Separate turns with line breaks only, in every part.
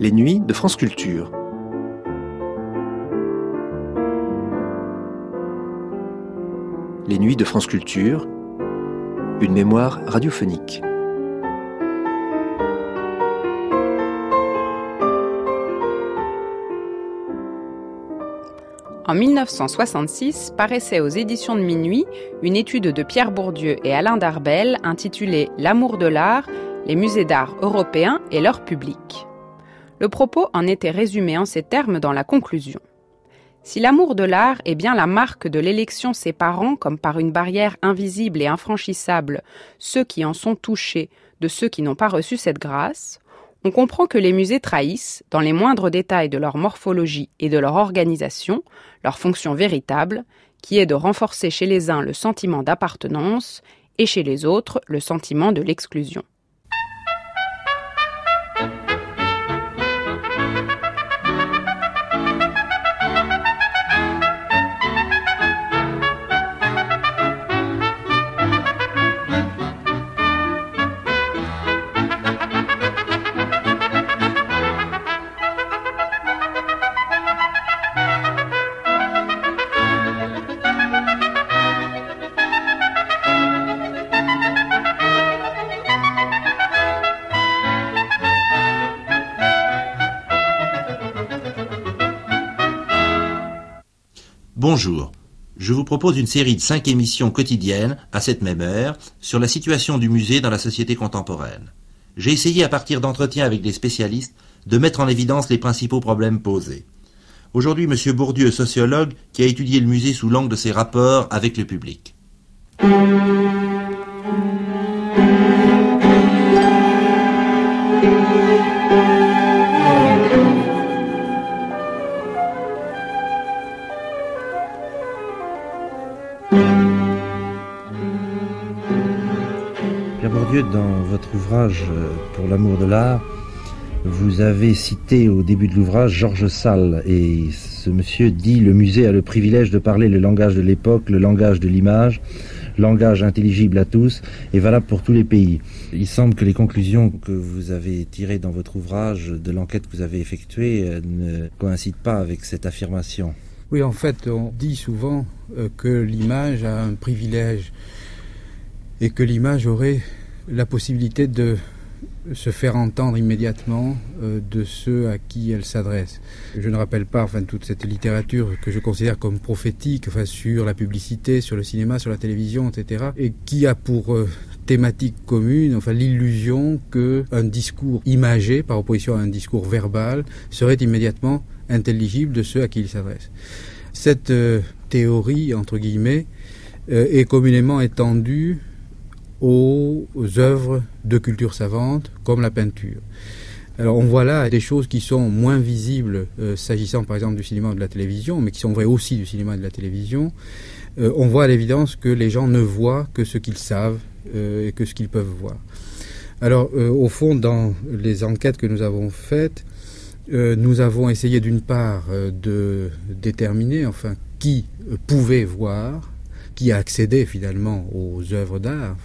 Les nuits de France Culture. Les nuits de France Culture. Une mémoire radiophonique.
En 1966 paraissait aux éditions de Minuit une étude de Pierre Bourdieu et Alain Darbel intitulée L'amour de l'art, les musées d'art européens et leur public. Le propos en était résumé en ces termes dans la conclusion. Si l'amour de l'art est bien la marque de l'élection séparant, comme par une barrière invisible et infranchissable, ceux qui en sont touchés de ceux qui n'ont pas reçu cette grâce, on comprend que les musées trahissent, dans les moindres détails de leur morphologie et de leur organisation, leur fonction véritable, qui est de renforcer chez les uns le sentiment d'appartenance et chez les autres le sentiment de l'exclusion.
Propose une série de cinq émissions quotidiennes à cette même heure sur la situation du musée dans la société contemporaine. J'ai essayé à partir d'entretiens avec des spécialistes de mettre en évidence les principaux problèmes posés. Aujourd'hui, M. Bourdieu, sociologue, qui a étudié le musée sous l'angle de ses rapports avec le public.
Bourdieu, dans votre ouvrage euh, Pour l'amour de l'art, vous avez cité au début de l'ouvrage Georges Salle et ce monsieur dit le musée a le privilège de parler le langage de l'époque, le langage de l'image, langage intelligible à tous et valable pour tous les pays. Il semble que les conclusions que vous avez tirées dans votre ouvrage de l'enquête que vous avez effectuée euh, ne coïncident pas avec cette affirmation.
Oui, en fait, on dit souvent euh, que l'image a un privilège et que l'image aurait la possibilité de se faire entendre immédiatement euh, de ceux à qui elle s'adresse. Je ne rappelle pas enfin toute cette littérature que je considère comme prophétique enfin sur la publicité, sur le cinéma, sur la télévision, etc. et qui a pour euh, thématique commune enfin l'illusion que un discours imagé par opposition à un discours verbal serait immédiatement intelligible de ceux à qui il s'adresse. Cette euh, théorie entre guillemets est communément étendue aux œuvres de culture savante comme la peinture. Alors on voit là des choses qui sont moins visibles euh, s'agissant par exemple du cinéma ou de la télévision, mais qui sont vraies aussi du cinéma et de la télévision. Euh, on voit à l'évidence que les gens ne voient que ce qu'ils savent euh, et que ce qu'ils peuvent voir. Alors au fond, dans les enquêtes que nous avons faites, nous avons essayé d'une part de déterminer enfin qui pouvait voir qui accédait finalement aux œuvres d'art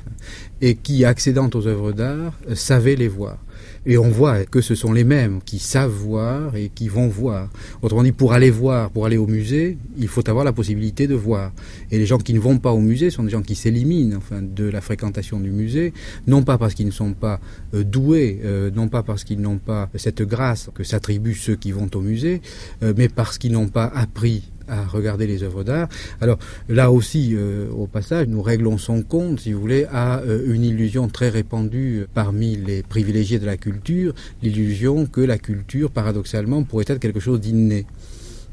et qui, accédant aux œuvres d'art, euh, savait les voir. Et on voit que ce sont les mêmes qui savent voir et qui vont voir. Autrement dit, pour aller voir, pour aller au musée, il faut avoir la possibilité de voir. Et les gens qui ne vont pas au musée sont des gens qui s'éliminent enfin, de la fréquentation du musée, non pas parce qu'ils ne sont pas euh, doués, euh, non pas parce qu'ils n'ont pas cette grâce que s'attribuent ceux qui vont au musée, mais parce qu'ils n'ont pas appris à regarder les œuvres d'art. Alors là aussi, euh, au passage, nous réglons son compte, si vous voulez, à euh, une illusion très répandue parmi les privilégiés de la culture, l'illusion que la culture, paradoxalement, pourrait être quelque chose d'inné.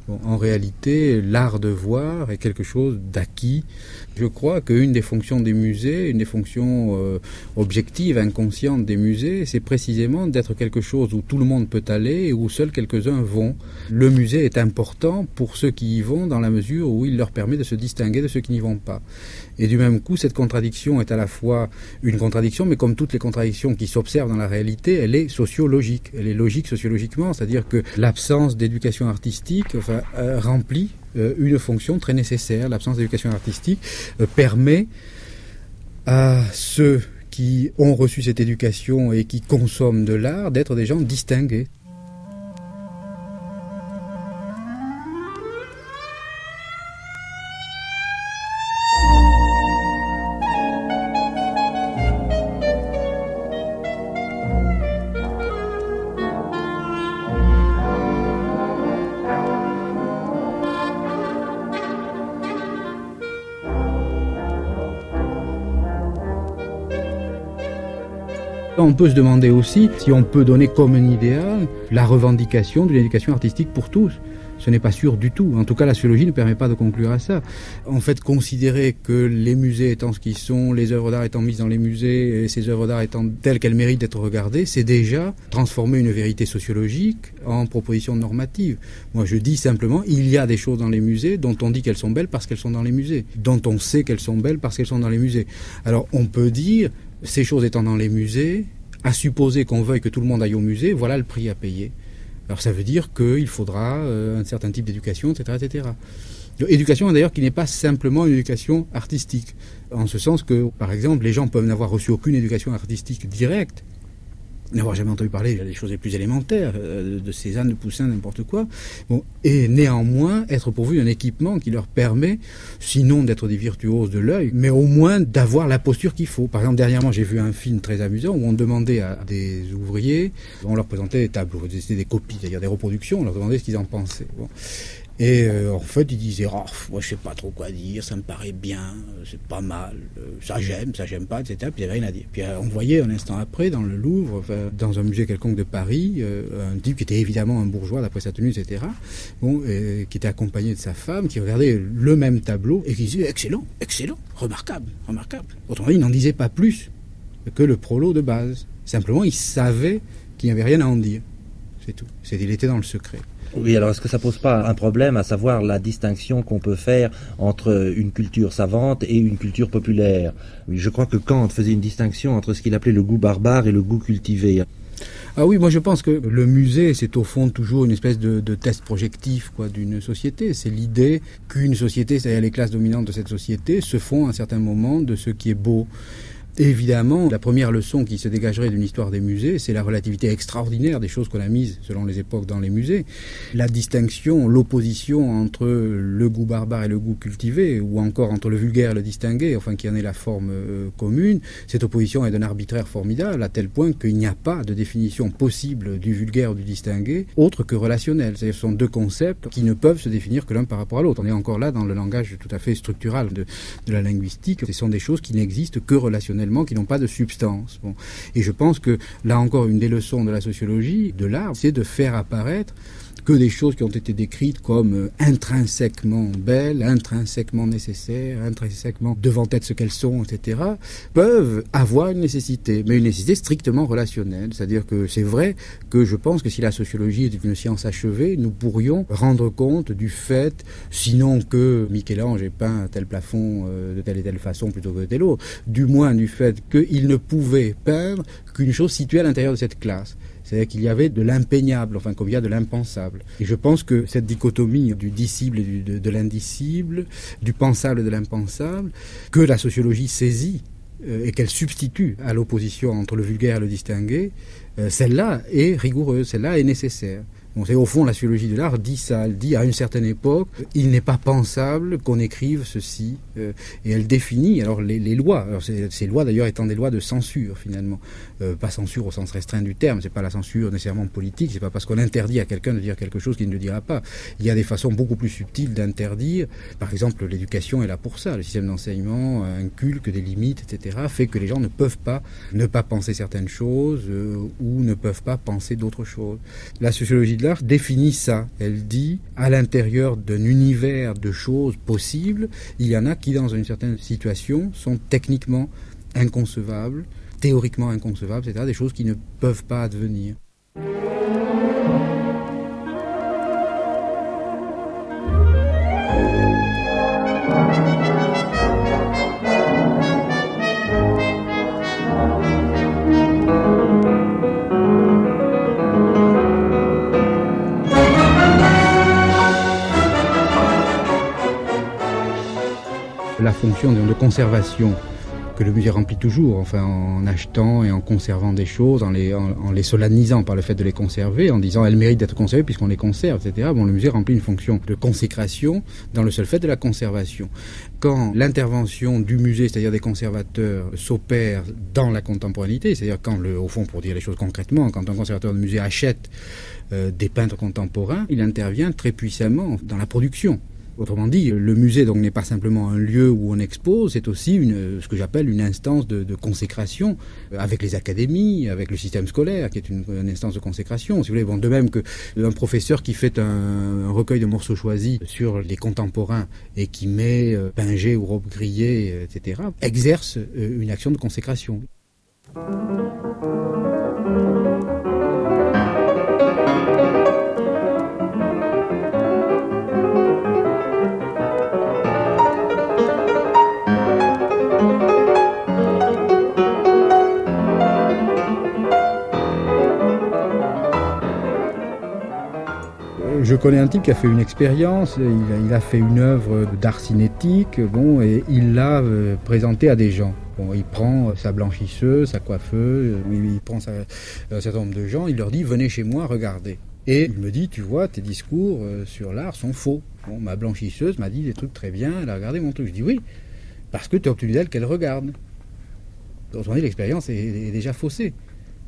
Bon, en réalité, l'art de voir est quelque chose d'acquis. Je crois qu'une des fonctions des musées, une des fonctions euh, objectives, inconscientes des musées, c'est précisément d'être quelque chose où tout le monde peut aller et où seuls quelques-uns vont. Le musée est important pour ceux qui y vont dans la mesure où il leur permet de se distinguer de ceux qui n'y vont pas. Et du même coup, cette contradiction est à la fois une contradiction, mais comme toutes les contradictions qui s'observent dans la réalité, elle est sociologique. Elle est logique sociologiquement, c'est-à-dire que l'absence d'éducation artistique euh, remplit une fonction très nécessaire. L'absence d'éducation artistique euh, permet à ceux qui ont reçu cette éducation et qui consomment de l'art d'être des gens distingués. On peut se demander aussi si on peut donner comme un idéal la revendication d'une éducation artistique pour tous. Ce n'est pas sûr du tout. En tout cas, la sociologie ne permet pas de conclure à ça. En fait, considérer que les musées étant ce qu'ils sont, les œuvres d'art étant mises dans les musées, et ces œuvres d'art étant telles qu'elles méritent d'être regardées, c'est déjà transformer une vérité sociologique en proposition normative. Moi, je dis simplement, il y a des choses dans les musées dont on dit qu'elles sont belles parce qu'elles sont dans les musées, dont on sait qu'elles sont belles parce qu'elles sont dans les musées. Alors, on peut dire, ces choses étant dans les musées, à supposer qu'on veuille que tout le monde aille au musée, voilà le prix à payer. Alors ça veut dire qu'il faudra euh, un certain type d'éducation, etc., etc. Éducation d'ailleurs qui n'est pas simplement une éducation artistique, en ce sens que, par exemple, les gens peuvent n'avoir reçu aucune éducation artistique directe, n'avoir jamais entendu parler des choses les plus élémentaires, euh, de Cézanne, de Poussin, n'importe quoi, bon, et néanmoins être pourvu d'un équipement qui leur permet, sinon d'être des virtuoses de l'œil, mais au moins d'avoir la posture qu'il faut. Par exemple, dernièrement, j'ai vu un film très amusant où on demandait à des ouvriers, on leur présentait des tableaux, c'était des copies, c'est-à-dire des reproductions, on leur demandait ce qu'ils en pensaient. Et euh, en fait, il disait, oh, moi je sais pas trop quoi dire, ça me paraît bien, euh, c'est pas mal, euh, ça j'aime, ça j'aime pas, etc. Puis il avait rien à dire. Puis on voyait un instant après, dans le Louvre, dans un musée quelconque de Paris, un type qui était évidemment un bourgeois d'après sa tenue, etc. Bon, qui était accompagné de sa femme, qui regardait le même tableau et qui disait, excellent, excellent, remarquable, remarquable. Autrement dit, il n'en disait pas plus que le prolo de base. Simplement, il savait qu'il n'y avait rien à en dire. C'est tout. Il était dans le secret.
Oui, alors est-ce que ça pose pas un problème, à savoir la distinction qu'on peut faire entre une culture savante et une culture populaire? Je crois que Kant faisait une distinction entre ce qu'il appelait le goût barbare et le goût cultivé.
Ah oui, moi je pense que le musée, c'est au fond toujours une espèce de, de test projectif quoi d'une société. C'est l'idée qu'une société, c'est-à-dire les classes dominantes de cette société, se font à un certain moment de ce qui est beau. Évidemment, la première leçon qui se dégagerait d'une histoire des musées, c'est la relativité extraordinaire des choses qu'on a mises selon les époques dans les musées. La distinction, l'opposition entre le goût barbare et le goût cultivé, ou encore entre le vulgaire et le distingué, enfin qui en est la forme euh, commune, cette opposition est d'un arbitraire formidable à tel point qu'il n'y a pas de définition possible du vulgaire ou du distingué autre que relationnelle. Ce sont deux concepts qui ne peuvent se définir que l'un par rapport à l'autre. On est encore là dans le langage tout à fait structural de, de la linguistique. Ce sont des choses qui n'existent que relationnellement qui n'ont pas de substance. Et je pense que là encore, une des leçons de la sociologie, de l'art, c'est de faire apparaître que des choses qui ont été décrites comme euh, intrinsèquement belles, intrinsèquement nécessaires, intrinsèquement devant être ce qu'elles sont, etc., peuvent avoir une nécessité, mais une nécessité strictement relationnelle. C'est-à-dire que c'est vrai que je pense que si la sociologie est une science achevée, nous pourrions rendre compte du fait, sinon que Michel-Ange ait peint tel plafond euh, de telle et telle façon plutôt que de telle autre, du moins du fait qu'il ne pouvait peindre qu'une chose située à l'intérieur de cette classe. C'est-à-dire qu'il y avait de l'impeignable, enfin qu'il y a de l'impensable. Et je pense que cette dichotomie du disciple et de, l'indicible, du pensable et de l'impensable, que la sociologie saisit euh, et qu'elle substitue à l'opposition entre le vulgaire et le distingué, euh, celle-là est rigoureuse, celle-là est nécessaire. Au fond la sociologie de l'art dit ça, elle dit à une certaine époque, il n'est pas pensable qu'on écrive ceci, euh, et elle définit alors les, lois. Alors ces, lois d'ailleurs étant des lois de censure finalement, euh, pas censure au sens restreint du terme. C'est pas la censure nécessairement politique. C'est pas parce qu'on interdit à quelqu'un de dire quelque chose qu'il ne le dira pas. Il y a des façons beaucoup plus subtiles d'interdire. Par exemple, l'éducation est là pour ça. Le système d'enseignement inculque des limites, etc. Fait que les gens ne peuvent pas ne pas penser certaines choses euh, ou ne peuvent pas penser d'autres choses. La sociologie définit ça. Elle dit, à l'intérieur d'un univers de choses possibles, il y en a qui, dans une certaine situation, sont techniquement inconcevables, théoriquement inconcevables, c'est-à-dire des choses qui ne peuvent pas advenir. Fonction de conservation que le musée remplit toujours, enfin en achetant et en conservant des choses, en les, en, les solennisant par le fait de les conserver, en disant elles méritent d'être conservées puisqu'on les conserve, etc. Bon, le musée remplit une fonction de consécration dans le seul fait de la conservation. Quand l'intervention du musée, c'est-à-dire des conservateurs, s'opère dans la contemporanéité, c'est-à-dire quand, le, au fond, pour dire les choses concrètement, quand un conservateur de musée achète euh, des peintres contemporains, il intervient très puissamment dans la production Autrement dit, le musée donc n'est pas simplement un lieu où on expose, c'est aussi une, ce que j'appelle une instance de, consécration avec les académies, avec le système scolaire, qui est une, instance de consécration. Si vous voulez, bon, de même que un professeur qui fait un, recueil de morceaux choisis sur les contemporains et qui met euh, ou robe grillée, etc., exerce euh, une action de consécration. Je connais un type qui a fait une expérience, il a, fait une œuvre d'art cinétique, bon, et il l'a euh, présentée à des gens. Bon, il prend sa blanchisseuse, sa coiffeuse, il, il prend sa, un certain nombre de gens, il leur dit venez chez moi, regardez. Et il me dit, tu vois, tes discours euh, sur l'art sont faux. Ma blanchisseuse m'a dit des trucs très bien, elle a regardé mon truc. Je dis oui, parce que tu as obtenu d'elle qu'elle regarde. Autrement dit, l'expérience est déjà faussée.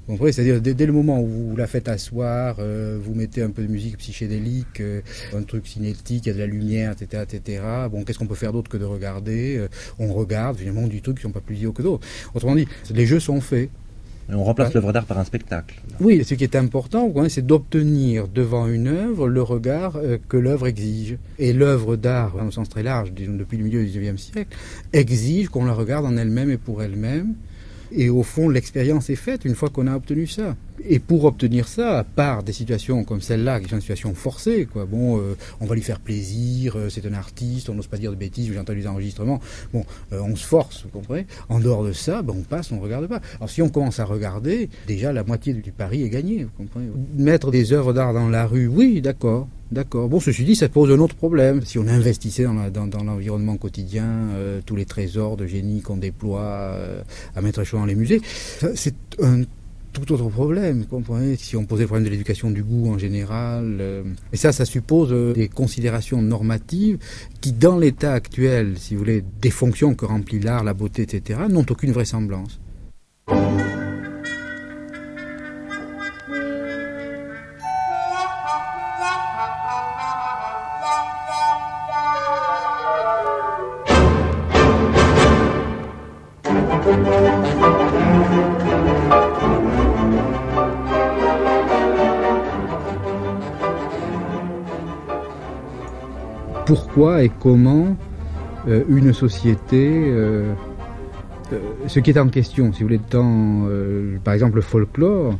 Vous comprenez C'est-à-dire, dès, dès, le moment où vous la faites asseoir, euh, vous mettez un peu de musique psychédélique, euh, un truc cinétique, il y a de la lumière, etc., etc. Bon, qu'est-ce qu'on peut faire d'autre que de regarder euh, On regarde, finalement, du truc qui sont pas plus idiots que d'autres. Autrement dit, les jeux sont faits.
Et on remplace l'œuvre d'art par un spectacle.
Oui, ce qui est important, c'est d'obtenir devant une œuvre le regard que l'œuvre exige. Et l'œuvre d'art, dans un sens très large, disons depuis le milieu du XIXe siècle, exige qu'on la regarde en elle-même et pour elle-même. Et au fond, l'expérience est faite une fois qu'on a obtenu ça. Et pour obtenir ça, à part des situations comme celle-là, qui sont des situations forcées, quoi. Bon, euh, on va lui faire plaisir, euh, c'est un artiste, on n'ose pas dire de bêtises, j'ai entendu des enregistrements. Bon, euh, on se force, vous comprenez En dehors de ça, ben, on passe, on ne regarde pas. Alors si on commence à regarder, déjà la moitié du pari est gagné, vous comprenez Mettre des œuvres d'art dans la rue, oui, d'accord. D'accord. Bon, ceci dit, ça pose un autre problème. Si on investissait dans, l'environnement quotidien, tous les trésors de génie qu'on déploie à mettre à choix dans les musées, c'est un tout autre problème, comprenez Si on posait le problème de l'éducation du goût en général, euh, et ça, ça suppose euh, des considérations normatives qui, dans l'état actuel, si vous voulez, des fonctions que remplit l'art, la beauté, etc., n'ont aucune vraisemblance. Pourquoi et comment euh, une société, euh, euh, ce qui est en question, si vous voulez, dans, par exemple, le folklore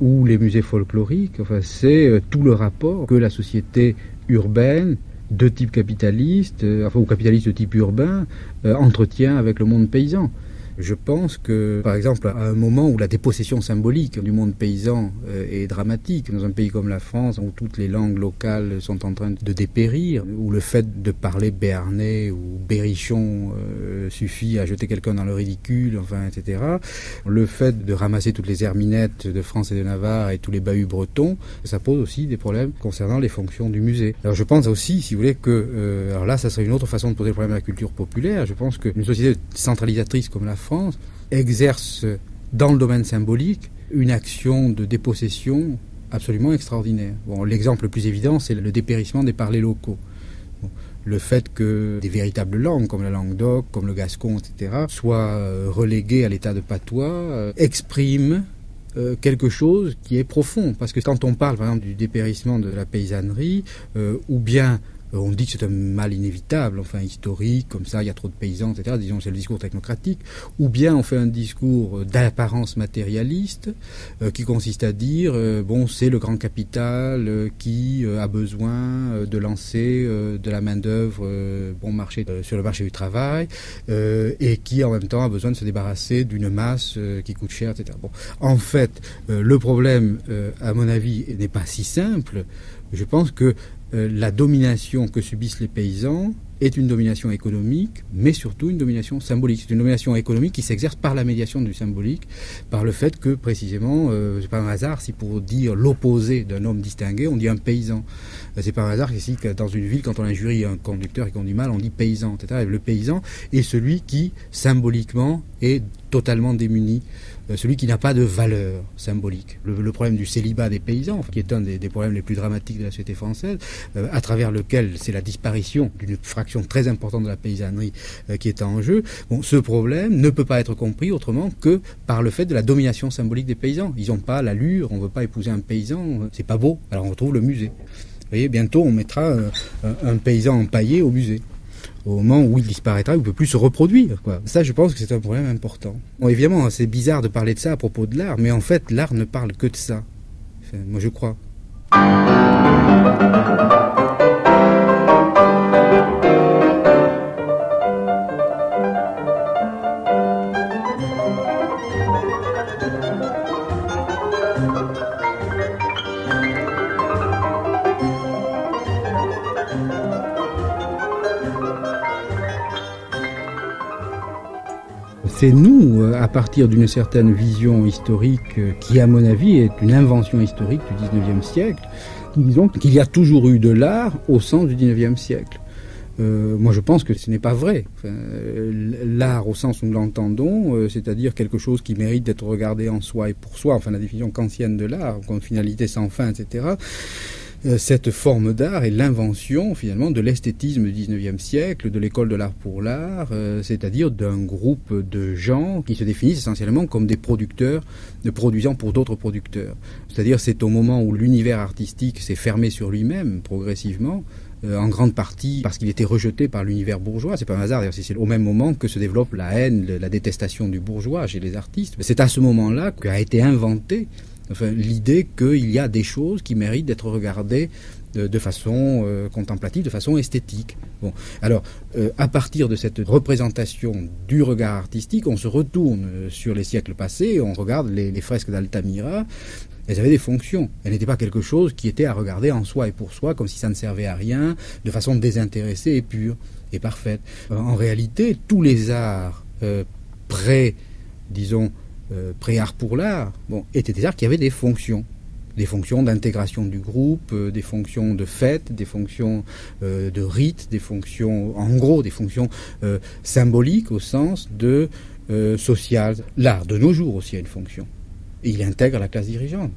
ou les musées folkloriques, enfin, c'est tout le rapport que la société urbaine de type capitaliste, enfin, ou capitaliste de type urbain, entretient avec le monde paysan. Je pense que, par exemple, à un moment où la dépossession symbolique du monde paysan euh, est dramatique, dans un pays comme la France, où toutes les langues locales sont en train de dépérir, où le fait de parler béarnais ou berrichon euh, suffit à jeter quelqu'un dans le ridicule, enfin, etc. Le fait de ramasser toutes les herminettes de France et de Navarre et tous les bahuts bretons, ça pose aussi des problèmes concernant les fonctions du musée. Alors je pense aussi, si vous voulez, que, euh, alors là, ça serait une autre façon de poser le problème de la culture populaire. Je pense qu'une société centralisatrice comme la France, exerce dans le domaine symbolique une action de dépossession absolument extraordinaire. L'exemple le plus évident, c'est le dépérissement des parlers locaux. Le fait que des véritables langues, comme la langue d'oc, comme le gascon, etc., soient euh, reléguées à l'état de patois, euh, expriment euh, quelque chose qui est profond. Parce que quand on parle, par exemple, du dépérissement de la paysannerie, euh, ou bien on dit que c'est un mal inévitable, enfin historique, comme ça, il y a trop de paysans, etc. Disons, c'est le discours technocratique. Ou bien on fait un discours d'apparence matérialiste, euh, qui consiste à dire, euh, bon, c'est le grand capital euh, qui a besoin de lancer de la main-d'œuvre bon marché sur le marché du travail, et qui en même temps a besoin de se débarrasser d'une masse qui coûte cher, etc. Bon, en fait, le problème, à mon avis, n'est pas si simple. Je pense que euh, la domination que subissent les paysans est une domination économique, mais surtout une domination symbolique. C'est une domination économique qui s'exerce par la médiation du symbolique, par le fait que précisément, euh, c'est pas un hasard si pour dire l'opposé d'un homme distingué, on dit un paysan. Euh, c'est pas un hasard ici dans une ville, quand on injurie un conducteur et qu'on dit mal, on dit paysan, etc. le paysan est celui qui symboliquement est totalement démuni euh, celui qui n'a pas de valeur symbolique. Le, problème du célibat des paysans, qui est un des, problèmes les plus dramatiques de la société française, euh, à travers lequel c'est la disparition d'une fraction très importante de la paysannerie euh, qui est en jeu, bon, ce problème ne peut pas être compris autrement que par le fait de la domination symbolique des paysans. Ils n'ont pas l'allure, on ne veut pas épouser un paysan, c'est pas beau, alors on retrouve le musée. Vous voyez, bientôt on mettra un paysan empaillé au musée au moment où il disparaîtra, il ne peut plus se reproduire. Ça, je pense que c'est un problème important. Bon, évidemment, c'est bizarre de parler de ça à propos de l'art, mais en fait, l'art ne parle que de ça. moi, je crois. C'est nous, euh, à partir d'une certaine vision historique euh, qui, à mon avis, est une invention historique du 19e siècle, disons qu'il y a toujours eu de l'art au sens du 19e siècle. Euh, moi, je pense que ce n'est pas vrai. l'art, au sens où nous l'entendons, c'est-à-dire quelque chose qui mérite d'être regardé en soi et pour soi, enfin la définition kantienne de l'art, comme finalité sans fin, etc. Euh, cette forme d'art est l'invention finalement de l'esthétisme du 19e siècle, de l'école de l'art pour l'art, euh, c'est-à-dire d'un groupe de gens qui se définissent essentiellement comme des producteurs, de produisant pour d'autres producteurs. C'est-à-dire c'est au moment où l'univers artistique s'est fermé sur lui-même progressivement, euh, en grande partie parce qu'il était rejeté par l'univers bourgeois. C'est pas un hasard, c'est au même moment que se développe la haine, la détestation du bourgeois chez les artistes. C'est à ce moment-là qu'a été inventé l'idée qu'il y a des choses qui méritent d'être regardées de, façon euh, contemplative, de façon esthétique. Bon, alors, euh, à partir de cette représentation du regard artistique, on se retourne euh, sur les siècles passés, on regarde les fresques d'Altamira. Elles avaient des fonctions. Elles n'étaient pas quelque chose qui était à regarder en soi et pour soi, comme si ça ne servait à rien, de façon désintéressée et pure et parfaite. En réalité, tous les arts près, disons, euh, pré-art pour l'art, bon, étaient des arts qui avaient des fonctions. Des fonctions d'intégration du groupe, euh, des fonctions de fête, des fonctions euh, de rite, des fonctions, en gros, des fonctions symboliques au sens de social. L'art de nos jours aussi a une fonction. Il intègre la classe dirigeante.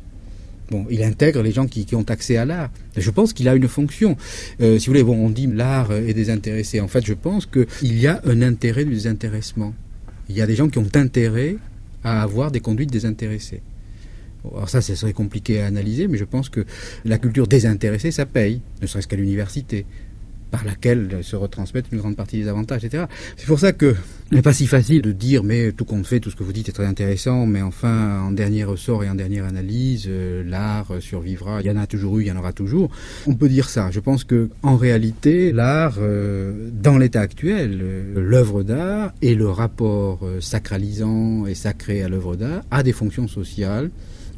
Bon, il intègre les gens qui, ont accès à l'art. Je pense qu'il a une fonction. si vous voulez, on dit l'art est désintéressé. En fait, je pense qu'il y a un intérêt du désintéressement. Il y a des gens qui ont intérêt à avoir des conduites désintéressées. Alors ça, ce serait compliqué à analyser, mais je pense que la culture désintéressée, ça paye, ne serait-ce qu'à l'université par laquelle se retransmettent une grande partie des avantages, etc. C'est pour ça que n'est pas si facile de dire, mais tout compte fait, tout ce que vous dites est très intéressant, mais enfin, en dernier ressort et en dernière analyse, euh, l'art survivra. Il y en a toujours eu, il y en aura toujours. On peut dire ça. Je pense que, en réalité, l'art, euh, dans l'état actuel, euh, l'œuvre d'art et le rapport sacralisant et sacré à l'œuvre d'art a des fonctions sociales,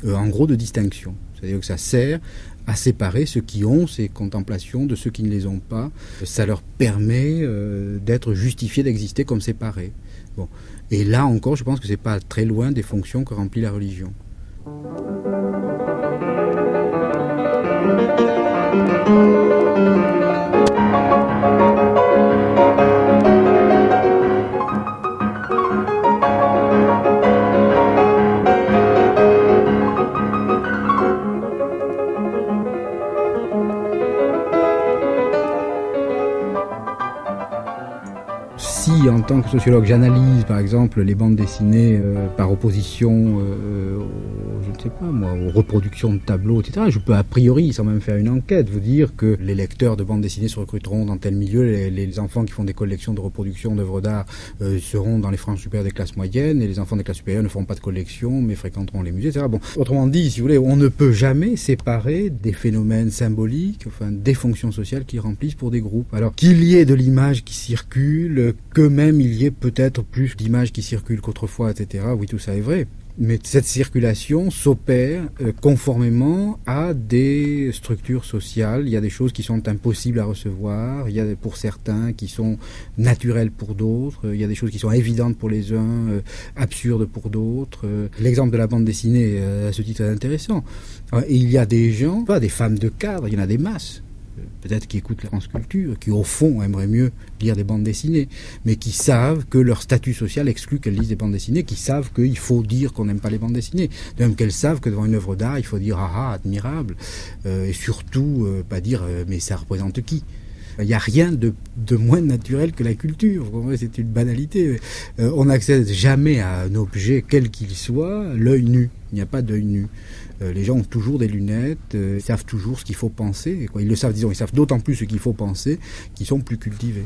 en gros, de distinction. C'est-à-dire que ça sert à séparer ceux qui ont ces contemplations de ceux qui ne les ont pas. Ça leur permet euh, d'être justifiés d'exister comme séparés. Bon. Et là encore, je pense que c'est pas très loin des fonctions que remplit la religion. En tant que sociologue, j'analyse par exemple les bandes dessinées euh, par opposition euh, ne sais pas moi, aux reproductions de tableaux, etc., je peux a priori, sans même faire une enquête, vous dire que les lecteurs de bandes dessinées se recruteront dans tel milieu, les, enfants qui font des collections de reproductions d'œuvres d'art euh, seront dans les franges supérieures des classes moyennes, et les enfants des classes supérieures ne feront pas de collection, mais fréquenteront les musées, etc. Bon, autrement dit, si vous voulez, on ne peut jamais séparer des phénomènes symboliques, enfin des fonctions sociales qui remplissent pour des groupes. Alors qu'il y ait de l'image qui circule, que même il y ait peut-être plus d'images qui circulent qu'autrefois, etc. Oui, tout ça est vrai. Mais cette circulation s'opère euh, conformément à des structures sociales. Il y a des choses qui sont impossibles à recevoir, il y a pour certains qui sont naturelles pour d'autres, il y a des choses qui sont évidentes pour les uns, euh, absurdes pour d'autres. L'exemple de la bande dessinée, à ce titre, est intéressant. Il y a des gens, pas des femmes de cadre, il y en a des masses peut-être qui écoutent la France Culture, qui au fond aimeraient mieux lire des bandes dessinées, mais qui savent que leur statut social exclut qu'elles lisent des bandes dessinées, qui savent qu'il faut dire qu'on n'aime pas les bandes dessinées, de même qu'elles savent que devant une œuvre d'art, il faut dire ah ah, admirable, euh, et surtout euh, pas dire euh, mais ça représente qui? Il n'y a rien de, moins naturel que la culture. C'est une banalité. on n'accède jamais à un objet, quel qu'il soit, l'œil nu. Il n'y a pas d'œil nu. Euh, les gens ont toujours des lunettes, euh, ils savent toujours ce qu'il faut penser. Ils le savent, disons, ils savent d'autant plus ce qu'il faut penser qu'ils sont plus cultivés.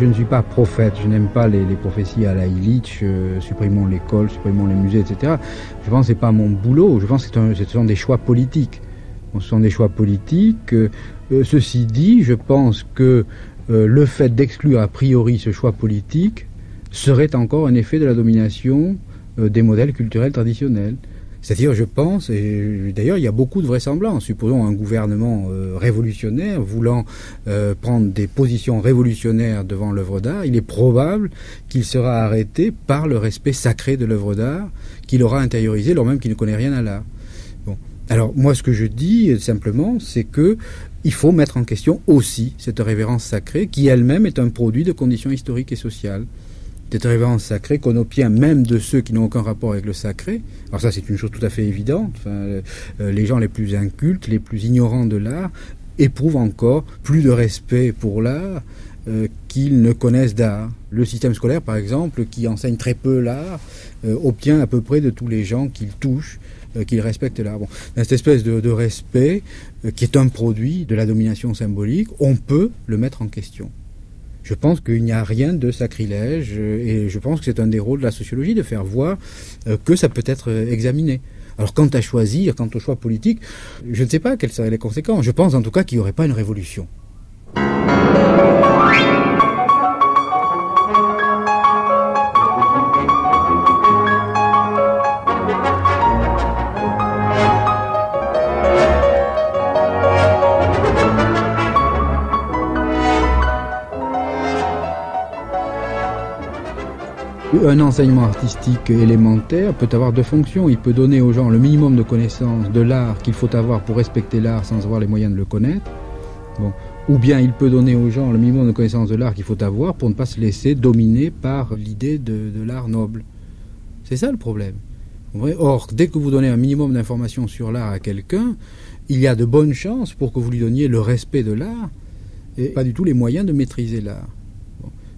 Je ne suis pas prophète, je n'aime pas les, prophéties à la Illich, euh, supprimons l'école, supprimons les musées, etc. Je pense que ce n'est pas mon boulot, je pense que ce sont des choix politiques. ce sont des choix politiques. Euh, ceci dit, je pense que euh, le fait d'exclure a priori ce choix politique serait encore un effet de la domination des modèles culturels traditionnels. C'est-à-dire, je pense, et d'ailleurs, il y a beaucoup de vraisemblances. Supposons un gouvernement euh, révolutionnaire voulant euh, prendre des positions révolutionnaires devant l'œuvre d'art, il est probable qu'il sera arrêté par le respect sacré de l'œuvre d'art qu'il aura intériorisé, alors même qu'il ne connaît rien à l'art. Alors, moi, ce que je dis simplement, c'est que il faut mettre en question aussi cette révérence sacrée qui elle-même est un produit de conditions historiques et sociales cette révérence sacrée qu'on obtient même de ceux qui n'ont aucun rapport avec le sacré. Alors ça, c'est une chose tout à fait évidente. Euh, les gens les plus incultes, les plus ignorants de l'art, éprouvent encore plus de respect pour l'art euh, qu'ils ne connaissent d'art. Le système scolaire, par exemple, qui enseigne très peu l'art, euh, obtient à peu près de tous les gens qu'il touche qu'il respecte l'art. Bon, cette espèce de respect, qui est un produit de la domination symbolique, on peut le mettre en question. Je pense qu'il n'y a rien de sacrilège et je pense que c'est un des rôles de la sociologie de faire voir euh, que ça peut être euh, examiné. Alors quant à choisir, quant au choix politique, je ne sais pas quelles seraient les conséquences. Je pense en tout cas qu'il n'y aurait pas une révolution. Un enseignement artistique élémentaire peut avoir deux fonctions. Il peut donner aux gens le minimum de connaissances de l'art qu'il faut avoir pour respecter l'art sans avoir les moyens de le connaître. Ou bien il peut donner aux gens le minimum de connaissances de l'art qu'il faut avoir pour ne pas se laisser dominer par l'idée de, l'art noble. C'est ça le problème. Or, dès que vous donnez un minimum d'informations sur l'art à quelqu'un, il y a de bonnes chances pour que vous lui donniez le respect de l'art et pas du tout les moyens de maîtriser l'art.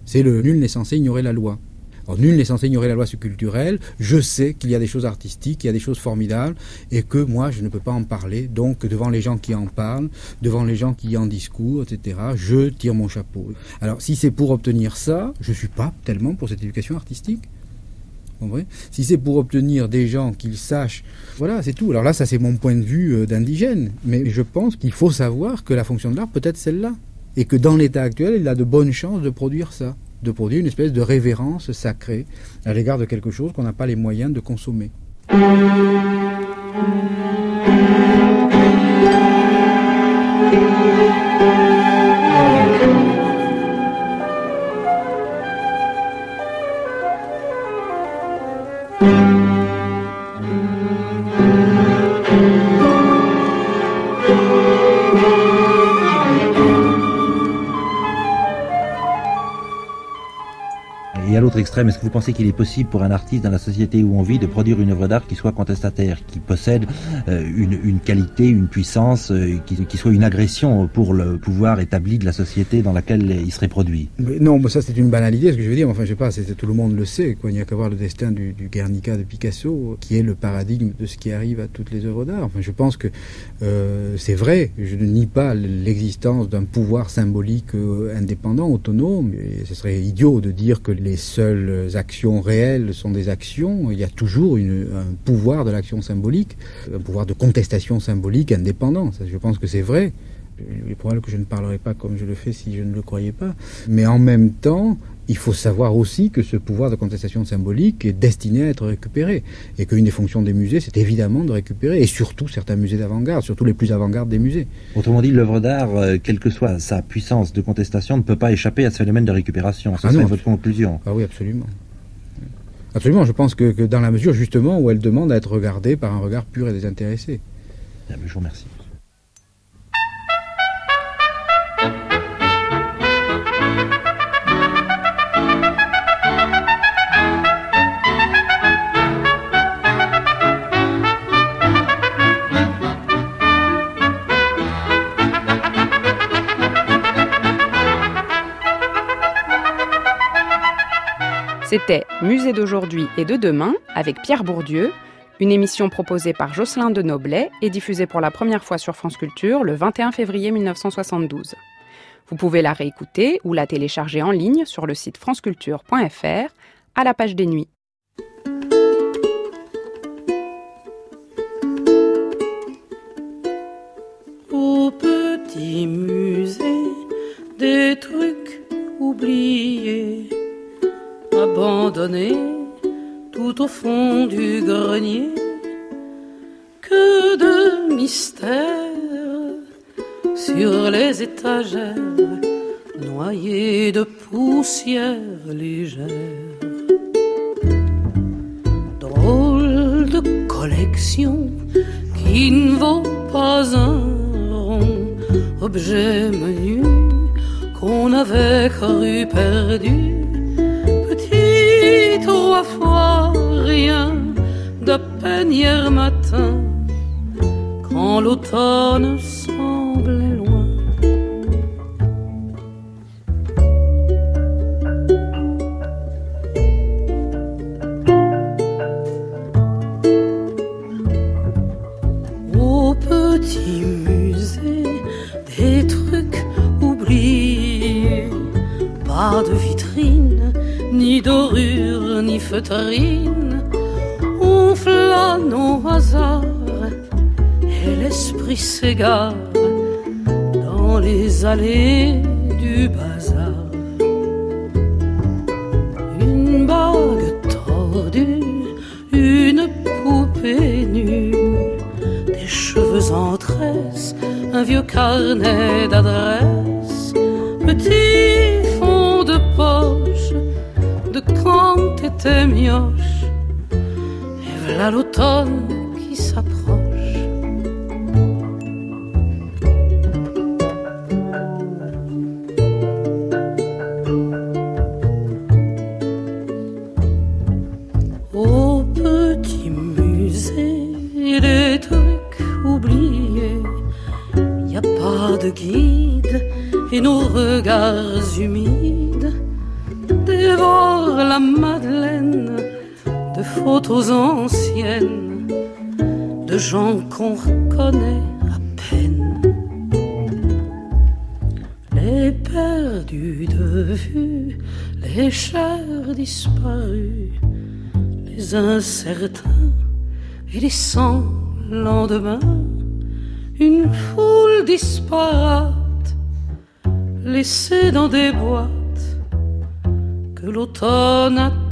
C'est le nul n'est censé ignorer la loi. Alors, nul n'est censé ignorer la loi culturelle. Je sais qu'il y a des choses artistiques, qu'il y a des choses formidables, et que moi, je ne peux pas en parler. Donc, devant les gens qui en parlent, devant les gens qui en discourent, etc., je tire mon chapeau. Alors, si c'est pour obtenir ça, je ne suis pas tellement pour cette éducation artistique. Si c'est pour obtenir des gens qu'ils sachent, voilà, c'est tout. Alors là, ça c'est mon point de vue euh, d'indigène. Mais je pense qu'il faut savoir que la fonction de l'art peut être celle-là. Et que dans l'état actuel, il a de bonnes chances de produire ça de produire une espèce de révérence sacrée à l'égard de quelque chose qu'on n'a pas les moyens de consommer.
Et à l'autre extrême, est-ce que vous pensez qu'il est possible pour un artiste dans la société où on vit de produire une œuvre d'art qui soit contestataire, qui possède euh, une, une, qualité, une puissance, euh, qui, qui, soit une agression pour le pouvoir établi de la société dans laquelle il serait produit?
Mais Non, mais ça c'est une banalité, ce que je veux dire. Enfin, je sais pas, tout le monde le sait. Quoi. Il n'y a qu'à voir le destin du, du, Guernica de Picasso, qui est le paradigme de ce qui arrive à toutes les œuvres d'art. Enfin, je pense que euh, c'est vrai. Je ne nie pas l'existence d'un pouvoir symbolique euh, indépendant, autonome. Et ce serait idiot de dire que les les seules actions réelles sont des actions. Il y a toujours un pouvoir de l'action symbolique, un pouvoir de contestation symbolique indépendant. Je pense que c'est vrai. Il est probable que je ne parlerai pas comme je le fais si je ne le croyais pas. Mais en même temps, il faut savoir aussi que ce pouvoir de contestation symbolique est destiné à être récupéré. Et qu'une des fonctions des musées, c'est évidemment de récupérer. Et surtout certains musées d'avant-garde, surtout les plus avant-garde des musées.
Autrement dit, l'œuvre d'art, euh, quelle que soit sa puissance de contestation, ne peut pas échapper à ce phénomène de récupération. C'est ah votre conclusion.
Ah oui, absolument. Absolument, je pense que, que, dans la mesure justement où elle demande à être regardée par un regard pur et désintéressé.
Bien, je vous remercie.
C'était Musée d'aujourd'hui et de demain avec Pierre Bourdieu, une émission proposée par Jocelyn de Noblet et diffusée pour la première fois sur France Culture le 21 février 1972. Vous pouvez la réécouter ou la télécharger en ligne sur le site franceculture.fr à la page des nuits.
Au petit musée des trucs oubliés abandonné tout au fond du grenier. Que de mystères sur les étagères, noyés de poussière légère. Drôle de collection qui ne vaut pas un rond, objet menu qu'on avait cru perdu trois fois rien de peine hier matin quand l'automne semblait loin. Au petit musée des trucs oubliés, pas de vitrine ni dorure ni feutrine, on flâne au hasard et l'esprit s'égare dans les allées du bazar. Une bague tordue, une poupée nue, des cheveux en tresse, un vieux carnet d'adresse, Et voilà les incertains et les sans lendemain, une foule disparate laissée dans des bois que l'automne attend